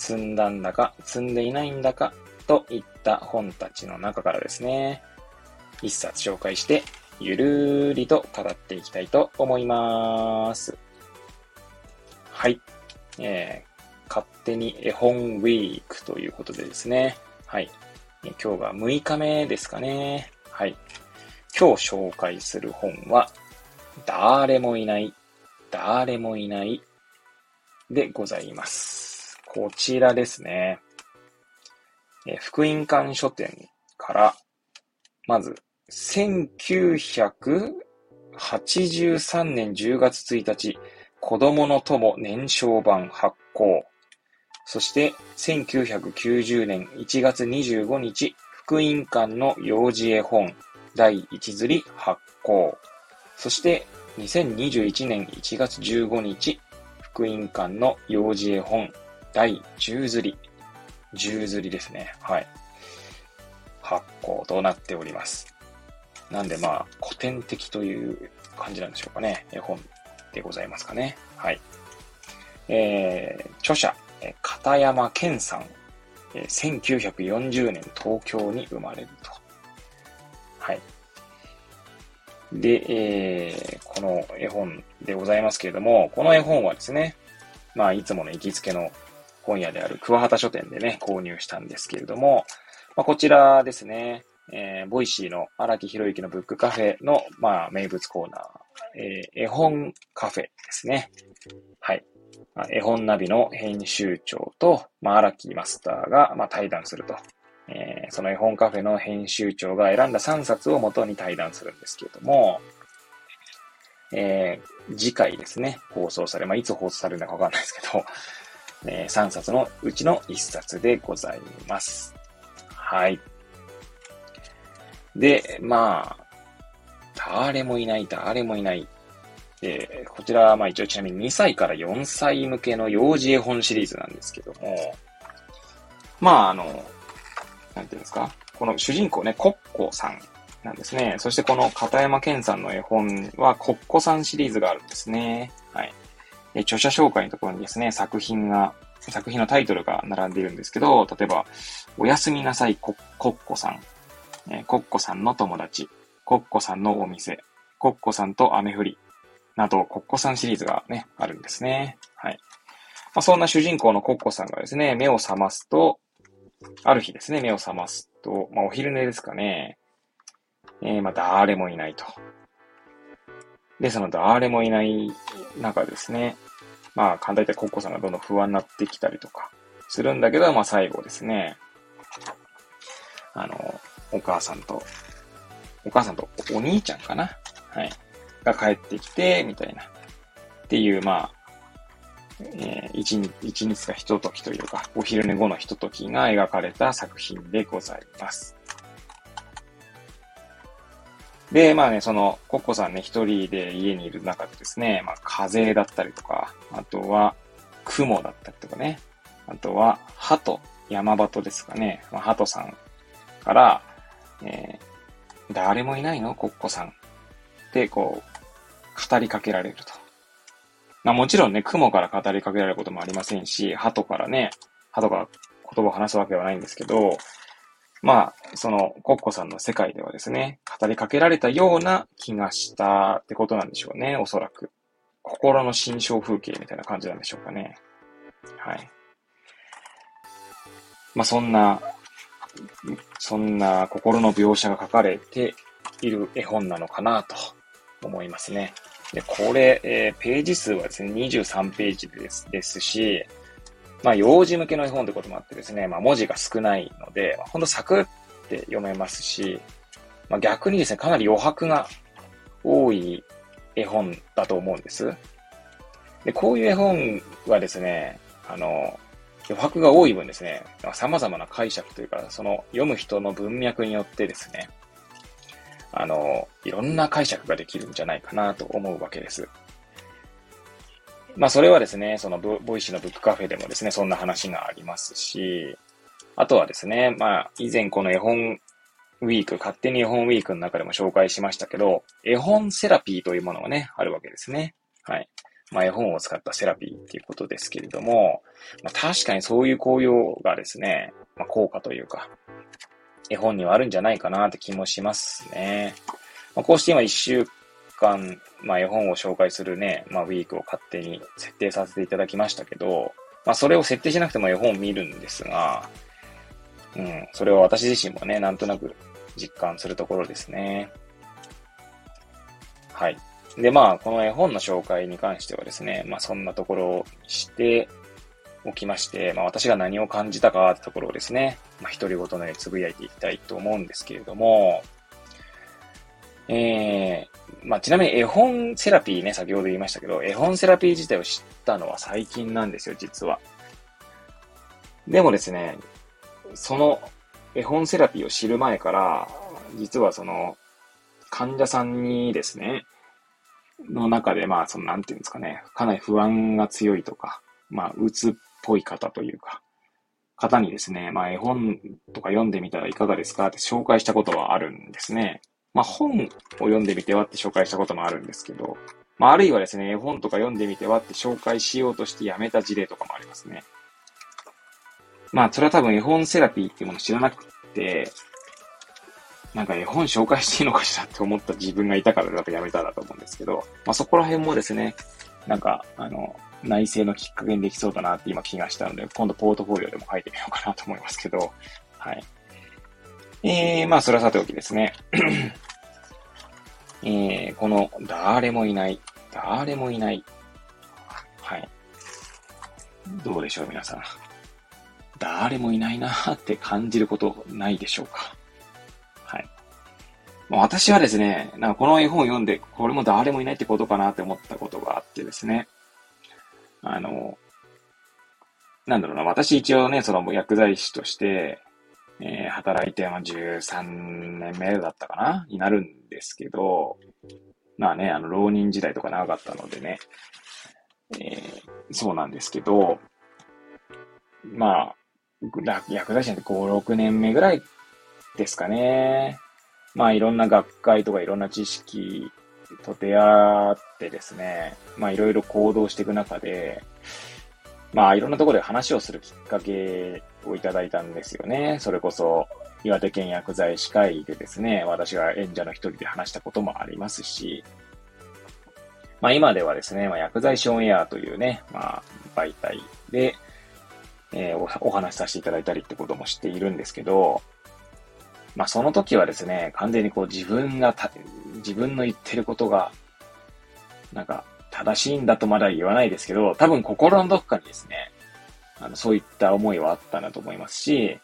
積んだんだか積んでいないんだかといった本たちの中からですね、一冊紹介してゆるーりと語っていきたいと思います。はい。えー、勝手に絵本ウィークということでですね。はい。今日が6日目ですかね。はい。今日紹介する本は、誰もいない、誰もいないでございます。こちらですね。え福音館書店から、まず、1983年10月1日、子供の友年少版発行。そして、1990年1月25日、福音館の幼児絵本第1釣り発行。そして、2021年1月15日、福音館の幼児絵本第10釣り。10釣りですね。はい。発行となっております。なんでまあ、古典的という感じなんでしょうかね。絵本でございますかね。はい。えー、著者、片山健さん、1940年東京に生まれると。はい。で、えー、この絵本でございますけれども、この絵本はですね、まあ、いつもの行きつけの本屋である桑畑書店でね、購入したんですけれども、まあ、こちらですね、えー、 Voicy の荒木博之のブックカフェの、まあ、名物コーナー、えー、絵本カフェですね。はい。まあ、絵本ナビの編集長と、まあ、荒木マスターが、まあ、対談すると。えー、その絵本カフェの編集長が選んだ3冊をもとに対談するんですけれども、えー、次回ですね、放送され、まあ、いつ放送されるのかわかんないですけど、えー、3冊のうちの1冊でございます。はい。で、まあ、誰もいない、誰もいない。えー、こちらは、まあ一応ちなみに2歳から4歳向けの幼児絵本シリーズなんですけども、まああの、なんていうんですか、この主人公ね、コッコさんなんですね。そしてこの片山健さんの絵本は、コッコさんシリーズがあるんですね。はい。で著者紹介のところにですね、作品が、作品のタイトルが並んでいるんですけど、例えば、おやすみなさいコッコさん。えー、コッコさんの友達、コッコさんのお店、コッコさんと雨降り、など、コッコさんシリーズがね、あるんですね。はい。まあ、そんな主人公のコッコさんがですね、目を覚ますと、ある日ですね、目を覚ますと、まあ、お昼寝ですかね。えー、まあ、誰もいないと。で、その誰もいない中ですね、まあ、簡単に言コッコさんがどんどん不安になってきたりとかするんだけど、まあ、最後ですね、あの、お母さんと、お母さんとお兄ちゃんかな？はい。が帰ってきて、みたいな。っていう、まあ、えー、一日、一日かひとときというか、お昼寝後のひとときが描かれた作品でございます。で、まあね、その、コッコさんね、一人で家にいる中でですね、まあ、風だったりとか、あとは、雲だったりとかね、あとは、鳩、山鳩ですかね、まあ、鳩さんから、えー、誰もいないの？コッコさん。って、こう、語りかけられると。まあもちろんね、雲から語りかけられることもありませんし、鳩からね、鳩が言葉を話すわけではないんですけど、まあ、その、コッコさんの世界ではですね、語りかけられたような気がしたってことなんでしょうね、おそらく。心の心象風景みたいな感じなんでしょうかね。はい。まあそんなそんな心の描写が書かれている絵本なのかなと思いますね。で、これ、えー、ページ数はですね、23ページですですし、まあ、幼児向けの絵本ってこともあってですね、まあ、文字が少ないので、ほんとサクって読めますし、まあ、逆にですね、かなり余白が多い絵本だと思うんです。で、こういう絵本はですね、あの、余白が多い分ですね、様々な解釈というか、その読む人の文脈によってですね、あの、いろんな解釈ができるんじゃないかなと思うわけです。まあ、それはですね、その Voicy のブックカフェでもですね、そんな話がありますし、あとはですね、まあ、以前この絵本ウィーク、勝手に絵本ウィークの中でも紹介しましたけど、絵本セラピーというものがね、あるわけですね。はい。まあ、絵本を使ったセラピーっていうことですけれども、まあ、確かにそういう効用がですね、まあ、効果というか、絵本にはあるんじゃないかなって気もしますね。まあ、こうして今一週間、まあ、絵本を紹介するね、まあ、ウィークを勝手に設定させていただきましたけど、まあ、それを設定しなくても絵本を見るんですが、うん、それを私自身もね、なんとなく実感するところですね。はい。で、まあ、この絵本の紹介に関してはですね、まあ、そんなところにしておきまして、まあ、私が何を感じたかってところをですね、まあ、独り言のようにつぶやいていきたいと思うんですけれども、えー、まあ、ちなみに絵本セラピーね、先ほど言いましたけど、絵本セラピー自体を知ったのは最近なんですよ、実は。でもですね、その絵本セラピーを知る前から、実はその、患者さんにですね、の中で、まあ、その、なんていうんですかね、かなり不安が強いとか、まあ、うつっぽい方というか、方にですね、まあ、絵本とか読んでみたらいかがですかって紹介したことはあるんですね。まあ、本を読んでみてはって紹介したこともあるんですけど、まあ、あるいはですね、絵本とか読んでみてはって紹介しようとしてやめた事例とかもありますね。まあ、それは多分絵本セラピーっていうもの知らなくて、なんか絵本紹介していいのかしらって思った自分がいたからだとやめたらと思うんですけど、まあそこら辺もですね、なんか、あの、内政のきっかけにできそうだなって今気がしたので、今度ポートフォリオでも書いてみようかなと思いますけど、はい。えー、まあそれはさておきですね。えー、この、誰もいない、誰もいない。はい。どうでしょう、皆さん。誰もいないなーって感じることないでしょうかはい。私はですね、なんかこの絵本を読んで、これも誰もいないってことかなって思ったことがあってですね。あの、なんだろうな、私一応ね、その薬剤師として、えー、働いて、ま、13年目だったかなになるんですけど、まあね、あの、浪人時代とか長かったのでね、えー、そうなんですけど、まあ、薬剤師なんて5、6年目ぐらいですかね。まあいろんな学会とかいろんな知識と出会ってですね、まあいろいろ行動していく中で、まあいろんなところで話をするきっかけをいただいたんですよね。それこそ岩手県薬剤師会でですね、私が演者の一人で話したこともありますし、まあ今ではですね、まあ、薬剤師オンエアというね、まあ媒体で、えー、お話しさせていただいたりってこともしているんですけど、まあその時はですね、完全にこう自分が自分の言ってることが、なんか正しいんだとまだ言わないですけど、多分心のどこかにですね、あの、そういった思いはあったなと思いますし、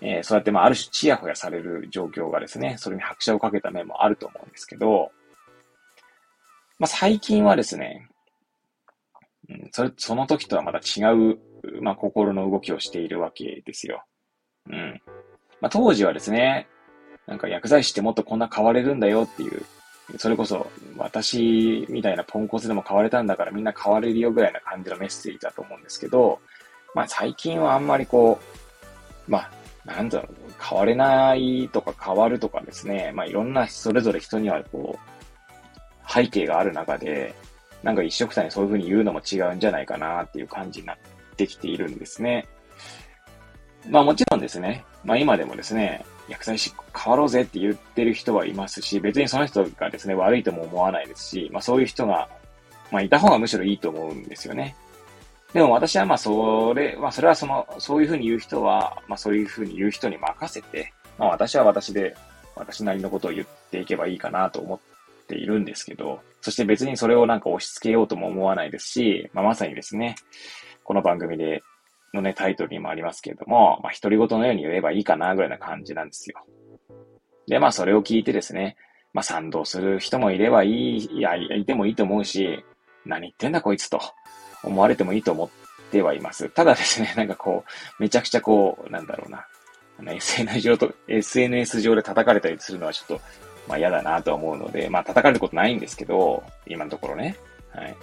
えー、そうやってまあある種チヤホヤされる状況がですね、それに拍車をかけた面もあると思うんですけど、まあ最近はですね、うん、それ、その時とはまた違うまあ、心の動きをしているわけですよ。うん。まあ、当時はですね、なんか薬剤師ってもっとこんな変われるんだよっていう、それこそ私みたいなポンコツでも変われたんだからみんな変われるよぐらいな感じのメッセージだと思うんですけど、まあ最近はあんまりこう、まあ、なんだろう、変われないとか変わるとかですね、まあいろんなそれぞれ人にはこう、背景がある中で、なんか一緒くたにそういうふうに言うのも違うんじゃないかなっていう感じになってきているんですね。まあもちろんですね、まあ今でもですね、薬剤師変わろうぜって言ってる人はいますし、別にその人がですね、悪いとも思わないですし、まあそういう人が、まあいた方がむしろいいと思うんですよね。でも私はまあそれ、まあそれはその、そういうふうに言う人は、まあそういうふうに言う人に任せて、まあ私は私で、私なりのことを言っていけばいいかなと思っているんですけど、そして別にそれをなんか押し付けようとも思わないですし、まあまさにですね、この番組で、のね、タイトルにもありますけれども、まあ、独り言のように言えばいいかな、ぐらいな感じなんですよ。で、まあ、それを聞いてですね、まあ、賛同する人もいればいい、いや、いてもいいと思うし、何言ってんだこいつと思われてもいいと思ってはいます。ただですね、なんかこう、めちゃくちゃこう、なんだろうな。SNS 上と、SNS 上で叩かれたりするのはちょっと、まあ嫌だなと思うので、まあ叩かれることないんですけど、今のところね。はい。っ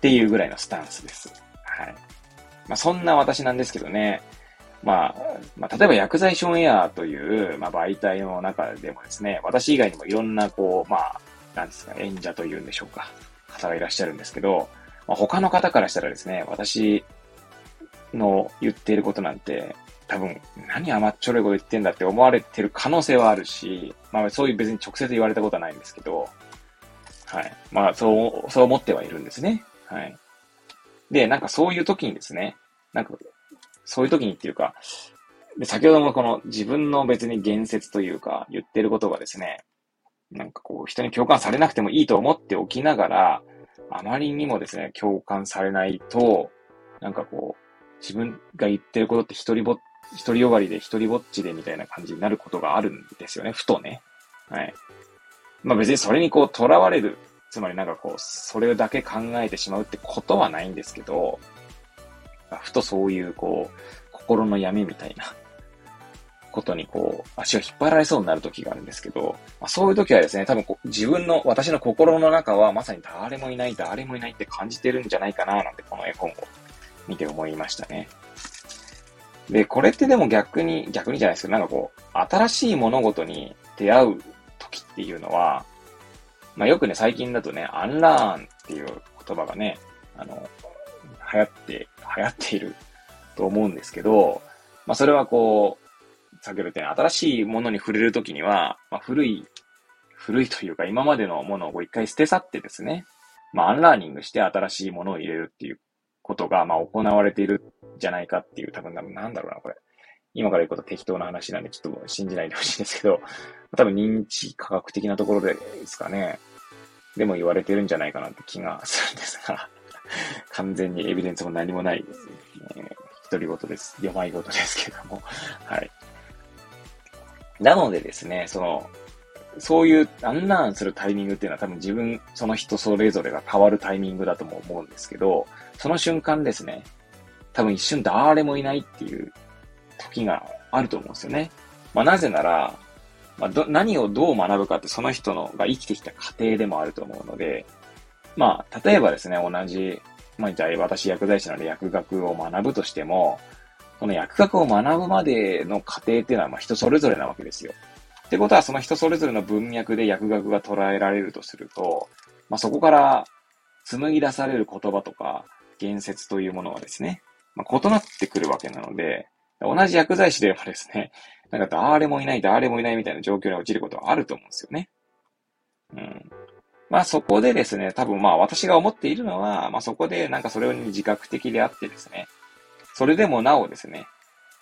ていうぐらいのスタンスです。はい。まあそんな私なんですけどね。まあ、まあ、例えば薬剤師オンエアという、まあ、媒体の中でもですね、私以外にもいろんな、こう、まあ、なんですか、演者というんでしょうか、方がいらっしゃるんですけど、まあ、他の方からしたらですね、私の言っていることなんて、多分、何甘っちょろいこと言ってんだって思われてる可能性はあるし、まあそういう別に直接言われたことはないんですけど、はい。まあそう、そう思ってはいるんですね。はい。で、なんかそういう時にですね、なんか、そういう時にっていうか、で、先ほどもこの自分の別に言説というか、言ってることがですね、なんかこう、人に共感されなくてもいいと思っておきながら、あまりにもですね、共感されないと、なんかこう、自分が言ってることって一人ぼっ、一人よがりで一人ぼっちでみたいな感じになることがあるんですよね、ふとね。はい。まあ別にそれにこう、囚われる、つまりなんかこう、それだけ考えてしまうってことはないんですけど、ふとそういうこう、心の闇みたいなことにこう、足を引っ張られそうになる時があるんですけど、まあ、そういう時はですね、多分こう自分の、私の心の中はまさに誰もいない、誰もいないって感じてるんじゃないかな、なんてこの絵本を見て思いましたね。で、これってでも逆に、逆にじゃないですけど、なんかこう、新しい物事に出会う時っていうのは、まあよくね、最近だとね、アンラーンっていう言葉がね、あの、流行って、流行っていると思うんですけど、まあそれはこう、先ほど言ったように、新しいものに触れるときには、まあ、古い、古いというか、今までのものを一回捨て去ってですね、まあ、アンラーニングして新しいものを入れるっていうことが、まあ、行われているじゃないかっていう、多分、なんだろうな、これ。今から言うこと適当な話なんで、ちょっと信じないでほしいんですけど、多分認知科学的なところでですかね。でも言われてるんじゃないかなって気がするんですが、完全にエビデンスも何もない、えー、独り言です。読まい事ですけども。はい。なのでですね、その、そういうアンラーンするタイミングっていうのは多分自分、その人それぞれが変わるタイミングだとも思うんですけど、その瞬間ですね、多分一瞬誰もいないっていう時があると思うんですよね。まあなぜなら、まあ、ど、何をどう学ぶかってその人のが生きてきた過程でもあると思うので、まあ、例えばですね、同じ、まあ、じゃあ私薬剤師なので薬学を学ぶとしても、この薬学を学ぶまでの過程っていうのはまあ人それぞれなわけですよ。ってことは、その人それぞれの文脈で薬学が捉えられるとすると、まあ、そこから紡ぎ出される言葉とか言説というものはですね、まあ、異なってくるわけなので、同じ薬剤師でもですね、なんか誰もいない、誰もいないみたいな状況に陥ることはあると思うんですよね。うん。まあそこでですね、多分まあ私が思っているのは、まあそこでなんかそれに自覚的であってですね、それでもなおですね、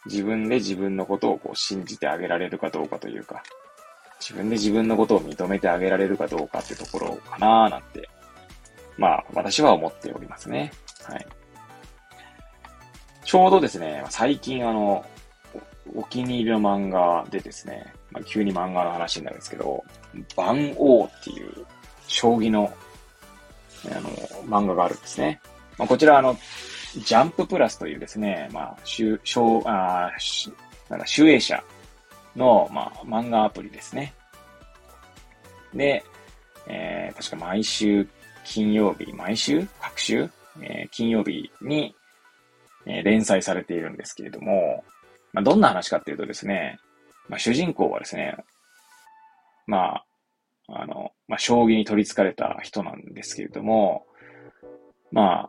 自分で自分のことをこう信じてあげられるかどうかというか、自分で自分のことを認めてあげられるかどうかってところかなーなんて、まあ私は思っておりますね。はい。ちょうどですね、最近あの、お気に入りの漫画でですね、まあ、急に漫画の話になるんですけど、番王っていう将棋の、あの、漫画があるんですね。まあ、こちらあの、ジャンププラスというですね、まあ、集、あなんか、集英社の、まあ、漫画アプリですね。で、えー、確か毎週金曜日、毎週？各週、えー、金曜日に、え、連載されているんですけれども、まあ、どんな話かっていうとですね、まあ、主人公はですね、まあ、あの、まあ、将棋に取り憑かれた人なんですけれども、ま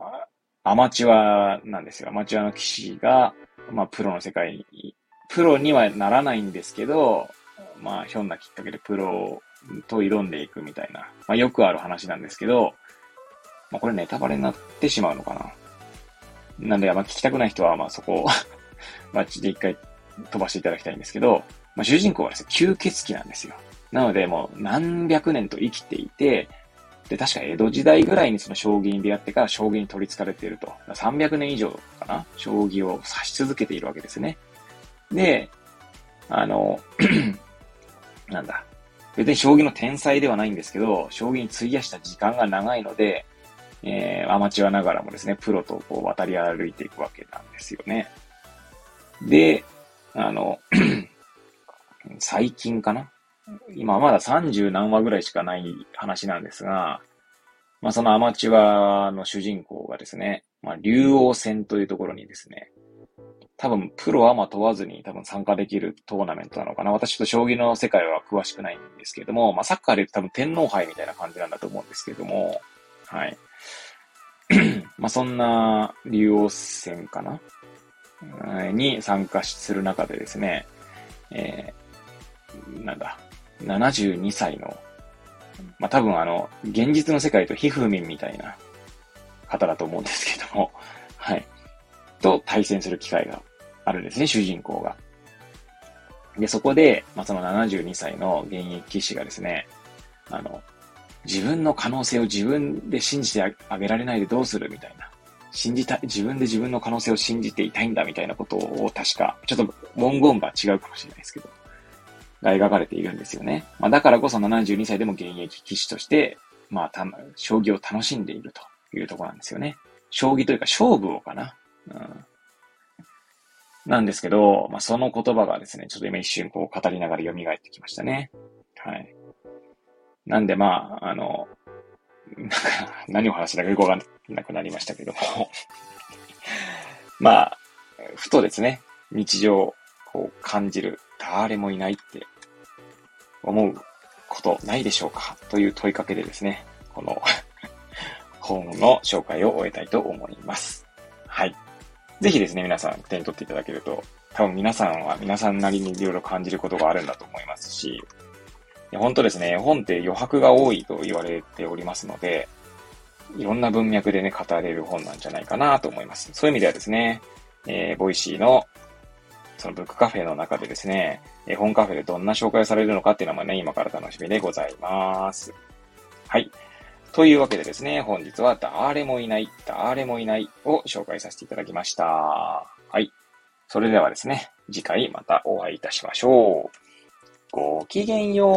あ、アマチュアなんですよ。アマチュアの騎士が、まあ、プロの世界に、プロにはならないんですけど、まあ、ひょんなきっかけでプロと挑んでいくみたいな、まあ、よくある話なんですけど、まあ、これネタバレになってしまうのかな。なんで、まあ、聞きたくない人は、まあ、そこをまあ、で一回飛ばしていただきたいんですけど、まあ、主人公はですね、吸血鬼なんですよ。なので、もう何百年と生きていて、で、確か江戸時代ぐらいにその将棋に出会ってから将棋に取り憑かれていると。300年以上かな将棋を指し続けているわけですね。で、あの、なんだ。別に将棋の天才ではないんですけど、将棋に費やした時間が長いので、えー、アマチュアながらもですね、プロとこう渡り歩いていくわけなんですよね。で、あの、最近かな？今まだ30何話ぐらいしかない話なんですが、まあそのアマチュアの主人公がですね、まあ竜王戦というところにですね、多分プロアマ問わずに多分参加できるトーナメントなのかな。私ちょっと将棋の世界は詳しくないんですけれども、まあサッカーで言うと多分天皇杯みたいな感じなんだと思うんですけれども、はい。まあそんな竜王戦かな？に参加する中でですね、えー、なんだ、72歳の、まあ、多分あの、現実の世界とひふみんみたいな方だと思うんですけども、はい。と対戦する機会があるんですね、主人公が。で、そこで、まあ、その72歳の現役騎士がですね、あの、自分の可能性を自分で信じてあげられないでどうするみたいな。信じた、自分で自分の可能性を信じていたいんだみたいなことを確か、ちょっと文言が違うかもしれないですけど、が描かれているんですよね。まあ、だからこそ72歳でも現役騎士として、まあ、た、将棋を楽しんでいるというところなんですよね。将棋というか勝負をかな。うん。なんですけど、まあ、その言葉がですね、ちょっと今一瞬こう語りながら蘇ってきましたね。はい。なんでまあ、あの、なんか、何を話したかよくわかんなくなりましたけども まあ、ふとですね、日常、こう感じる、誰もいないって思うことないでしょうかという問いかけでですね、この 本の紹介を終えたいと思います。はい。ぜひですね、皆さん手に取っていただけると、多分皆さんは皆さんなりにいろいろ感じることがあるんだと思いますし、本当ですね、絵本って余白が多いと言われておりますので、いろんな文脈でね、語れる本なんじゃないかなと思います。そういう意味ではですね、えー、 Voicy の、そのブックカフェの中でですね、絵本カフェでどんな紹介をされるのかっていうのもね、今から楽しみでございます。はい。というわけでですね、本日はだーれもいない、だーれもいないを紹介させていただきました。はい。それではですね、次回またお会いいたしましょう。ごきげんよう。